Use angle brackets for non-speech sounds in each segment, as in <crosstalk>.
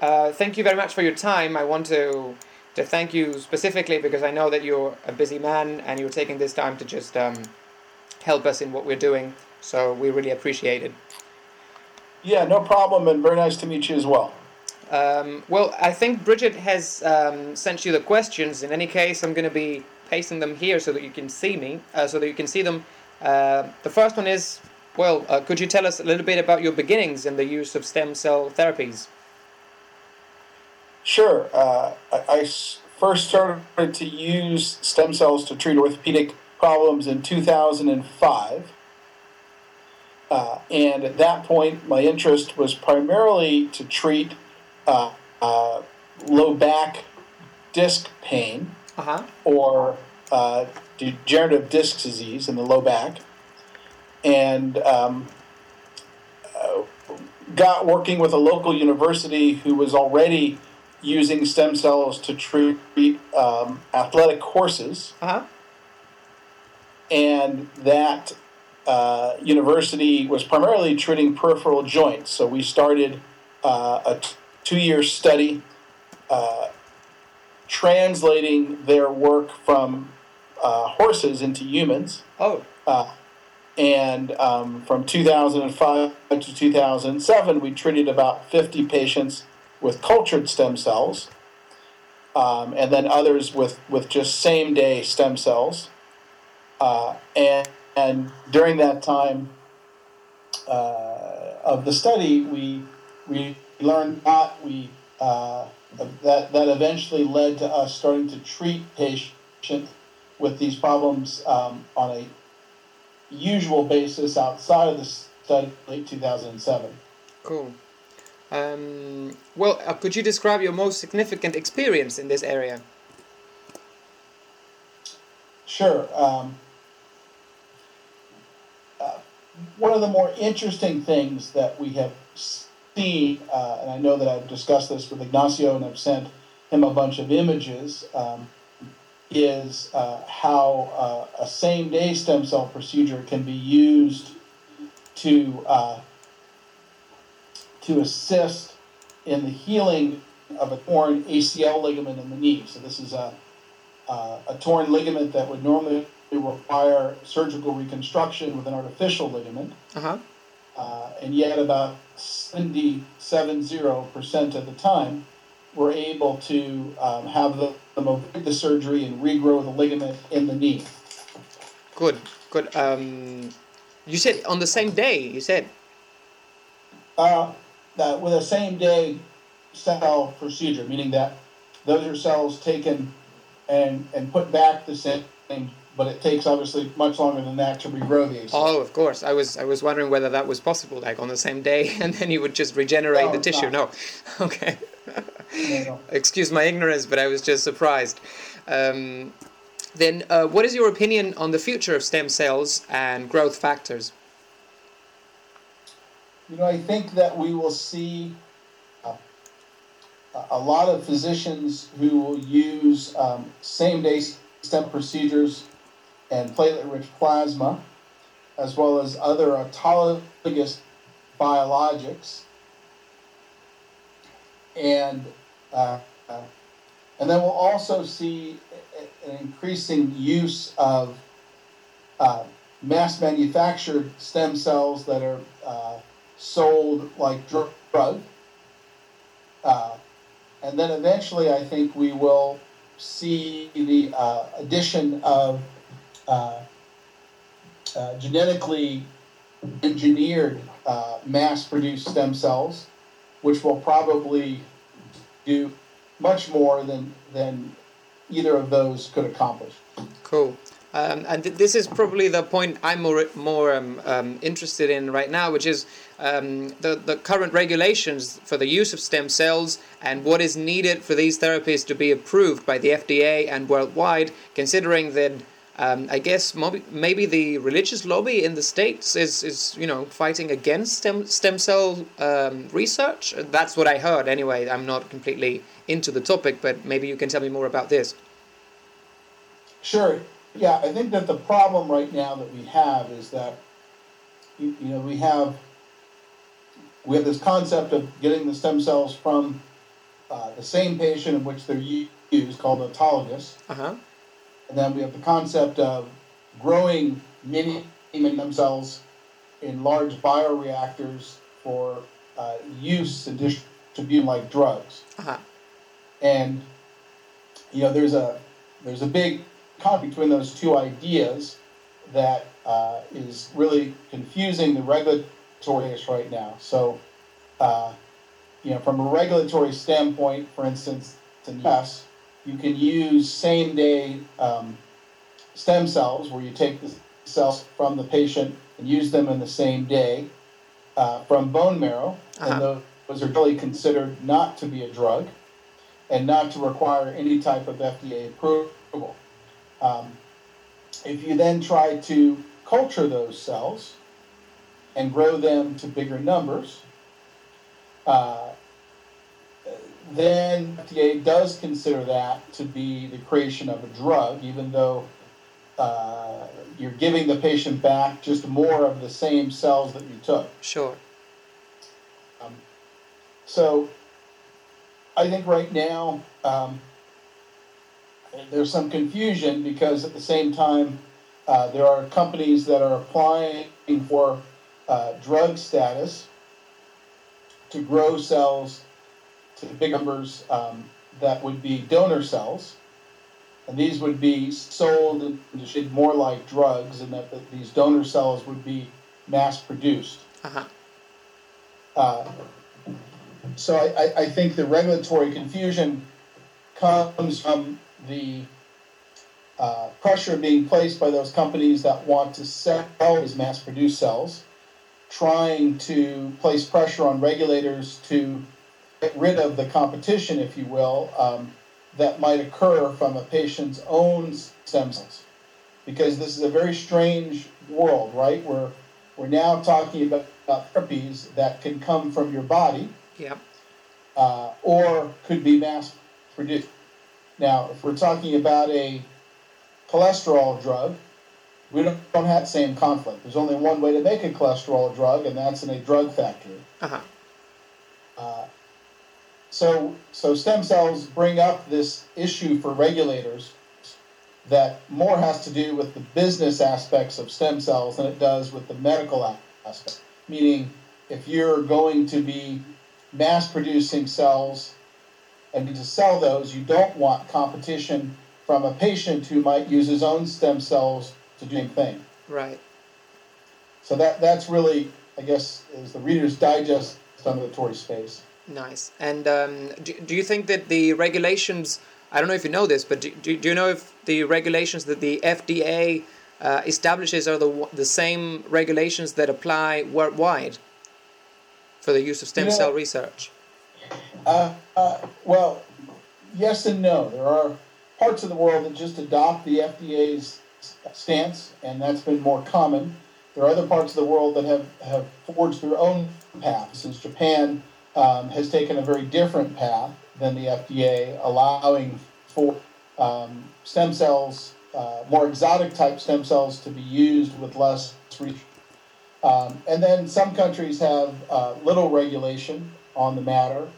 uh, thank you very much for your time. I want to to thank you specifically because I know that you're a busy man and you're taking this time to just um, help us in what we're doing. So we really appreciate it. Yeah, no problem, and very nice to meet you as well. Um, well, I think Bridget has um, sent you the questions. In any case, I'm going to be pasting them here so that you can see me, uh, so that you can see them. Uh, the first one is, well, uh, could you tell us a little bit about your beginnings in the use of stem cell therapies? Sure. Uh, I, first started to use stem cells to treat orthopedic problems in 2005. Uh, and at that point, my interest was primarily to treat uh, uh, low back disc pain Uh huh. or uh, degenerative disc disease in the low back, and um, uh, got working with a local university who was already using stem cells to treat um, athletic horses, Uh huh. and that uh, university was primarily treating peripheral joints. So we started uh, a t- two-year study. Uh, translating their work from uh, horses into humans. Oh. Uh, and um, from 2005 to 2007, we treated about 50 patients with cultured stem cells, um, and then others with, with just same day stem cells. Uh, and, and during that time uh, of the study, we, we learned lot. We uh, that that eventually led to us starting to treat patients with these problems um, on a usual basis outside of the study late 2007. Cool. Um, well, uh, could you describe your most significant experience in this area? Sure. Um, uh, one of the more interesting things that we have seen, uh, and I know that I've discussed this with Ignacio and I've sent him a bunch of images, um, is uh, how uh, a same day stem cell procedure can be used to, uh, to assist in the healing of a torn ACL ligament in the knee. So, this is a, uh, a torn ligament that would normally require surgical reconstruction with an artificial ligament. Uh-huh. Uh, and yet about 70% of the time, we're able to um, have the, avoid the surgery and regrow the ligament in the knee. Good, good. Um, you said on the same day, you said? Uh, that with a same day cell procedure, meaning that those are cells taken and, and put back the same, but it takes obviously much longer than that to regrow the ACL. Oh, of course. I was I was wondering whether that was possible, like on the same day, <laughs> and then you would just regenerate No, the tissue. not. No, <laughs> okay. No. Excuse my ignorance, but I was just surprised. Um, then, uh, what is your opinion on the future of stem cells and growth factors? You know, I think that we will see a lot of physicians who will use um, same day stem procedures and platelet rich plasma, as well as other autologous biologics. And, uh, uh, and then we'll also see an increasing use of uh, mass manufactured stem cells that are uh, sold like dr- drug. Uh, and then eventually, I think we will see the uh, addition of uh, uh, genetically engineered uh, mass produced stem cells, which will probably do much more than, than either of those could accomplish. Cool. Um, and th- this is probably the point I'm more more um, um, interested in right now, which is um, the the current regulations for the use of stem cells and what is needed for these therapies to be approved by the FDA and worldwide. Considering that, um, I guess maybe, the religious lobby in the states is is you know fighting against stem stem cell um, research. That's what I heard. Anyway, I'm not completely into the topic, but maybe you can tell me more about this. Sure. Yeah, I think that the problem right now that we have is that you, you know we have we have this concept of getting the stem cells from uh, the same patient in which they're used, called autologous. Uh-huh. And then we have the concept of growing many stem cells in large bioreactors for uh, use and distribution like drugs. Uh-huh. And you know, there's a there's a big conflict between those two ideas that uh, is really confusing the regulatory right now. So, uh, you know, from a regulatory standpoint, for instance, in the US, you can use same day um, stem cells where you take the cells from the patient and use them in the same day uh, from bone marrow, Uh-huh. and those, those are really considered not to be a drug and not to require any type of FDA approval. Um, if you then try to culture those cells and grow them to bigger numbers, uh, then FDA does consider that to be the creation of a drug, even though uh, you're giving the patient back just more of the same cells that you took. Sure. Um, so I think right now um, there's some confusion because at the same time uh, there are companies that are applying for uh, drug status to grow cells to big numbers um, that would be donor cells. And these would be sold and more like drugs, and that, that these donor cells would be mass produced. Uh-huh. Uh, so I, I, I think the regulatory confusion comes from the uh, pressure being placed by those companies that want to sell as mass produced cells, trying to place pressure on regulators to get rid of the competition, if you will, um, that might occur from a patient's own stem cells. Because this is a very strange world, right? We're, we're now talking about, about therapies that can come from your body Yeah. uh, or could be mass produced. Now, if we're talking about a cholesterol drug, we don't, don't have the same conflict. There's only one way to make a cholesterol drug, and that's in a drug factory. Uh-huh. Uh, so, so stem cells bring up this issue for regulators that more has to do with the business aspects of stem cells than it does with the medical aspect. Meaning, if you're going to be mass producing cells and to sell those, you don't want competition from a patient who might use his own stem cells to do the same thing. Right. So that that's really, I guess, is the Reader's Digest regulatory space. Nice. And um, do, do you think that the regulations, I don't know if you know this, but do, do, do you know if the regulations that the FDA uh, establishes are the, the same regulations that apply worldwide for the use of stem You know- cell research? Uh, uh, well, yes and no. There are parts of the world that just adopt the FDA's stance, and that's been more common. There are other parts of the world that have, have forged their own path, since Japan um, has taken a very different path than the FDA, allowing for um, stem cells, uh, more exotic type stem cells, to be used with less research. Um, and then some countries have uh, little regulation on the matter.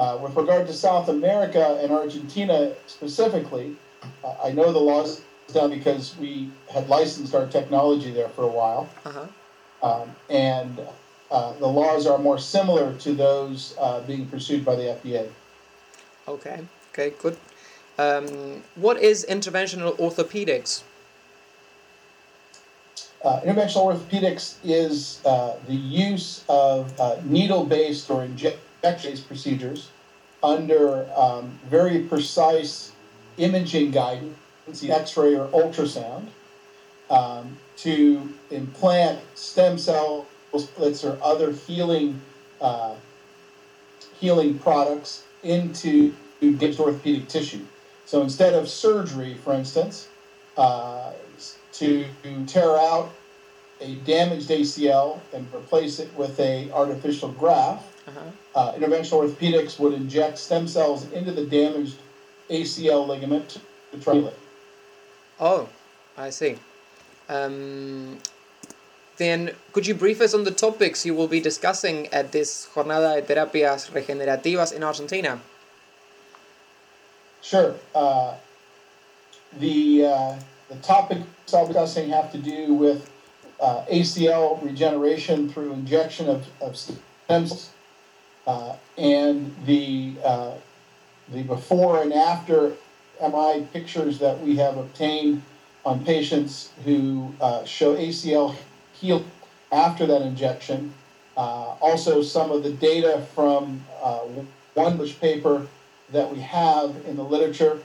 Uh, with regard to South America and Argentina specifically, uh, I know the laws done because we had licensed our technology there for a while, Uh-huh. um, and uh, the laws are more similar to those uh, being pursued by the FDA. Okay. Okay, good. Um, what is interventional orthopedics? Uh, interventional orthopedics is uh, the use of uh, needle-based or injection-based procedures under um, very precise imaging guidance, X-ray or ultrasound, um, to implant stem cell splits or other healing uh, healing products into damaged orthopedic tissue. So instead of surgery, for instance, uh, to tear out a damaged ACL and replace it with a artificial graft. Uh, interventional orthopedics would inject stem cells into the damaged ACL ligament to try it. Oh, I see. Um, then, could you brief us on the topics you will be discussing at this Jornada de Terapias Regenerativas in Argentina? Sure. Uh, the uh, the topics I'll be discussing have to do with uh, ACL regeneration through injection of, of stem cells, uh, and the uh, the before and after MRI pictures that we have obtained on patients who uh, show ACL heal after that injection. Uh, also, some of the data from one which paper that we have in the literature,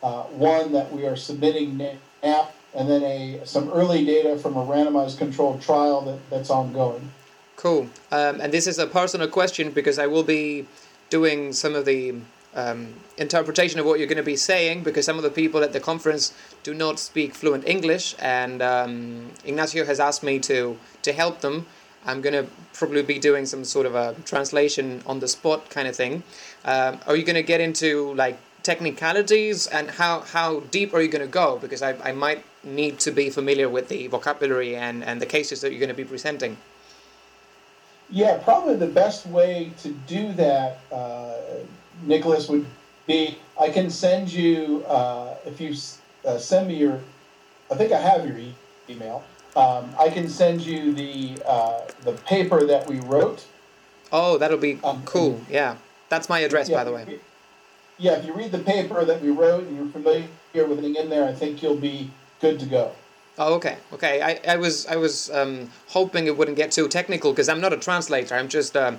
one that we are submitting now and then a some early data from a randomized controlled trial that, that's ongoing. Cool. Um, and this is a personal question because I will be doing some of the um, interpretation of what you're going to be saying because some of the people at the conference do not speak fluent English, and um, Ignacio has asked me to to help them. I'm going to probably be doing some sort of a translation on the spot kind of thing. Um, are you going to get into like technicalities and how, how deep are you going to go? Because I, I might need to be familiar with the vocabulary and, and the cases that you're going to be presenting. Yeah, probably the best way to do that, uh, Nicholas, would be I can send you, uh, if you uh, send me your, I think I have your e- email. Um, I can send you the uh, the paper that we wrote. Oh, that'll be um, cool. Yeah, that's my address, yeah, by the way yeah, if you read the paper that we wrote and you're familiar with anything in there, I think you'll be good to go. Oh, okay, okay. I, I was I was um, hoping it wouldn't get too technical because I'm not a translator. I'm just um,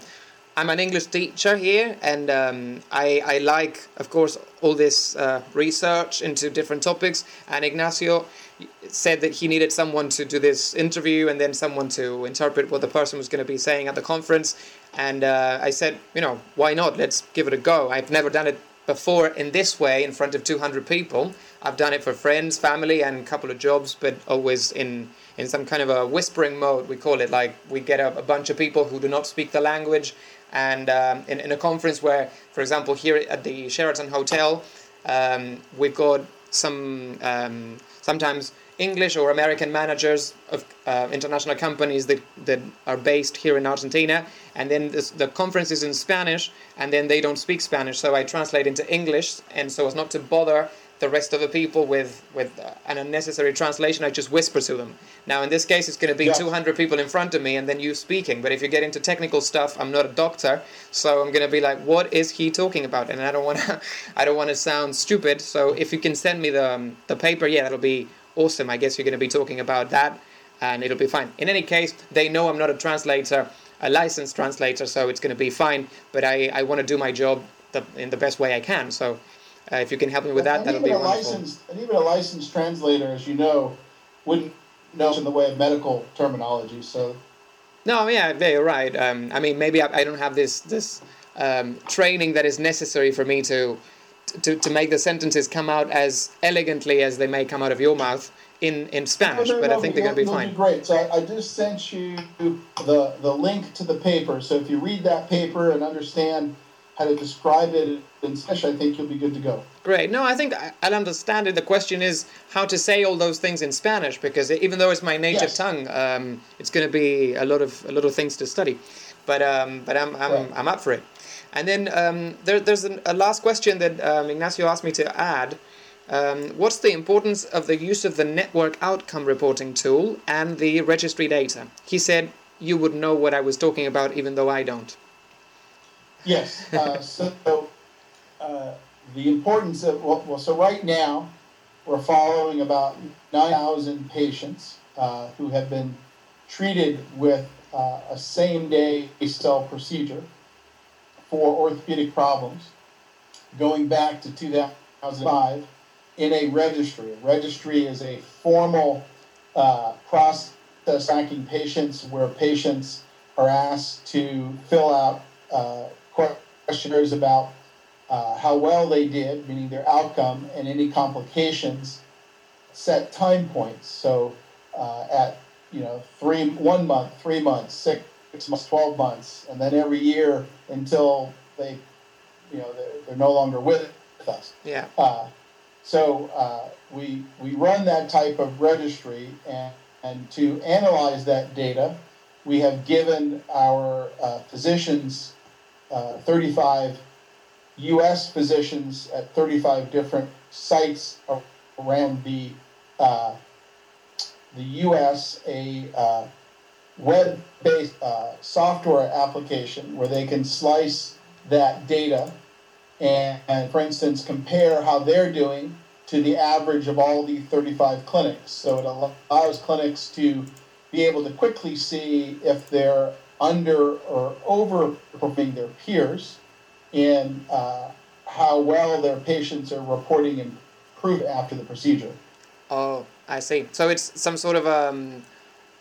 I'm an English teacher here, and um, I I like, of course, all this uh, research into different topics. And Ignacio said that he needed someone to do this interview and then someone to interpret what the person was going to be saying at the conference. And uh, I said, you know, why not? Let's give it a go. I've never done it before in this way in front of 200 people. I've done it for friends, family, and a couple of jobs, but always in in some kind of a whispering mode. We call it like we get a, a bunch of people who do not speak the language, and um, in, in a conference where, for example, here at the Sheraton Hotel, um, we've got some um, sometimes English or American managers of uh, international companies that, that are based here in Argentina, and then this, the conference is in Spanish, and then they don't speak Spanish, so I translate into English, and so as not to bother the rest of the people with with uh, an unnecessary translation, I just whisper to them. Now, in this case, it's going to be 200 people in front of me, and then you speaking. But if you get into technical stuff, I'm not a doctor, so I'm going to be like, "What is he talking about?" And I don't want to, <laughs> I don't want to sound stupid. So if you can send me the um, the paper, yeah, that'll be awesome. I guess you're going to be talking about that, and it'll be fine. In any case, they know I'm not a translator, a licensed translator, so it's going to be fine. But I, I want to do my job the, in the best way I can. So uh, if you can help me with that, and that'll be wonderful. Licensed, and even a licensed translator, as you know, wouldn't know in the way of medical terminology. So. No, yeah, you're right. Um, I mean, maybe I, I, don't have this this um, training that is necessary for me to to, to make the sentences come out as elegantly as they may come out of your mouth in, in Spanish, but I think they're going to be fine. Great. So I, I, just sent you the, the link to the paper. So if you read that paper and understand how to describe it in Spanish, I think you'll be good to go. Great. No, I think I'll understand it. The question is how to say all those things in Spanish, because even though it's my native yes. tongue, um, it's going to be a lot of a lot of things to study. But um, but I'm I'm, right. I'm up for it. And then um, there, there's an, a last question that um, Ignacio asked me to add. Um, what's the importance of the use of the network outcome reporting tool and the registry data? He said you would know what I was talking about, even though I don't. Yes. Uh, so uh, the importance of well, well, so right now we're following about 9,000 patients uh, who have been treated with uh, a same-day cell procedure for orthopedic problems going back to 2005 in a registry. A registry is a formal uh, process tracking patients where patients are asked to fill out questionnaires about uh, how well they did, meaning their outcome, and any complications, set time points. So uh, at you know three, one month, three months, six six months, 12 months, and then every year until they, you know, they're, they're no longer with us. Yeah. Uh, so uh, we, we run that type of registry, and, and to analyze that data, we have given our uh, physicians uh, 35 U.S. physicians at 35 different sites around the uh, the U.S. a uh, web-based uh, software application where they can slice that data and, and, for instance, compare how they're doing to the average of all the 35 clinics. So it allows clinics to be able to quickly see if they're under or overperforming their peers in uh, how well their patients are reporting improvement after the procedure. Oh, I see. So it's some sort of um,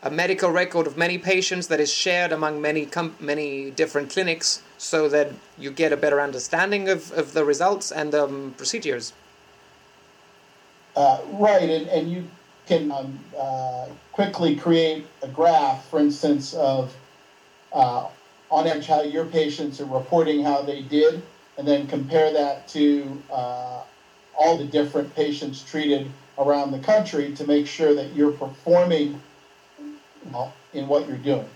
a medical record of many patients that is shared among many com- many different clinics, so that you get a better understanding of, of the results and um, procedures. Uh, right, and, and you can um, uh, quickly create a graph, for instance, of uh, on average how your patients are reporting how they did, and then compare that to uh, all the different patients treated around the country to make sure that you're performing well in what you're doing.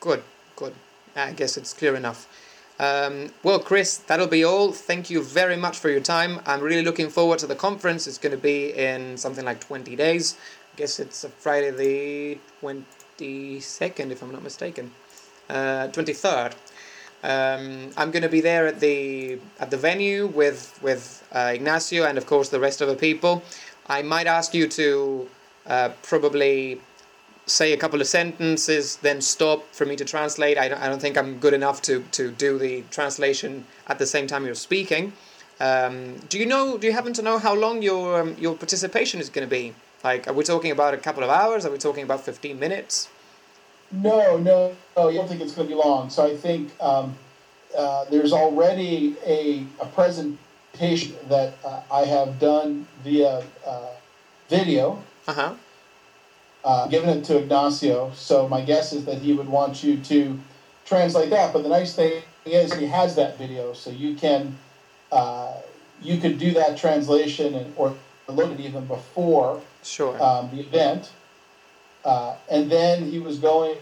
Good, good. I guess it's clear enough. Um, well, Chris, that'll be all. Thank you very much for your time. I'm really looking forward to the conference. It's going to be in something like 20 days. I guess it's Friday the 22nd, if I'm not mistaken. Uh, 23rd. Um, I'm going to be there at the at the venue with with uh, Ignacio and of course the rest of the people. I might ask you to uh, probably say a couple of sentences, then stop for me to translate. I don't, I don't think I'm good enough to, to do the translation at the same time you're speaking. Um, do you know? Do you happen to know how long your um, your participation is going to be? Like, are we talking about a couple of hours? Are we talking about fifteen minutes? No, no, no. I don't think it's going to be long. So I think um, uh, there's already a, a presentation that uh, I have done via uh, video. Uh-huh. Uh, given it to Ignacio. So my guess is that he would want you to translate that. But the nice thing is he has that video, so you can uh, you could do that translation and, or look at it even before sure. um, the event. Uh, and then he was going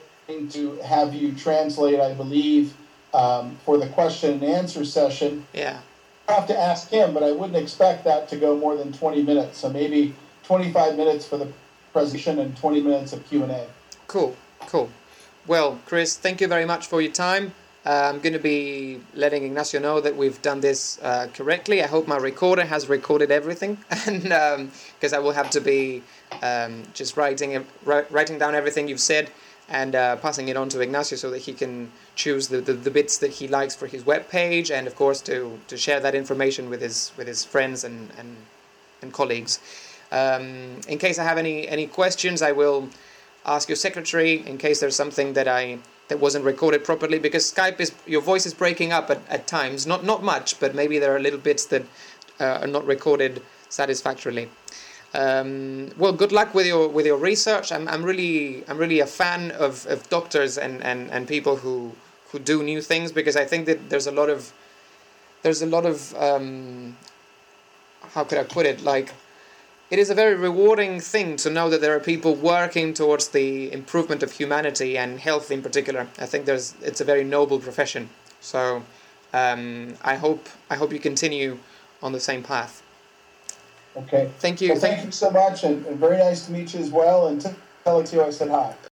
to have you translate, I believe, um, for the question and answer session. Yeah. I have to ask him, but I wouldn't expect that to go more than 20 minutes. So maybe 25 minutes for the presentation and 20 minutes of Q&A. Cool, cool. Well, Chris, thank you very much for your time. Uh, I'm going to be letting Ignacio know that we've done this uh, correctly. I hope my recorder has recorded everything, <laughs> and because um, I will have to be um, just writing writing down everything you've said and uh, passing it on to Ignacio so that he can choose the, the, the, bits that he likes for his web page, and of course to, to share that information with his with his friends and and, and colleagues. Um, in case I have any any questions, I will ask your secretary. In case there's something that I that wasn't recorded properly, because Skype is your voice is breaking up at, at times. Not not much, but maybe there are little bits that uh, are not recorded satisfactorily. Um, well, good luck with your with your research. I'm, I'm really I'm really a fan of, of doctors and, and, and people who who do new things because I think that there's a lot of there's a lot of um, how could I put it like it is a very rewarding thing to know that there are people working towards the improvement of humanity and health in particular. I think there's it's a very noble profession. So um, I hope I hope you continue on the same path. Okay. Thank you. Well, thank you so much, and, and very nice to meet you as well. And tell Alexio I said hi.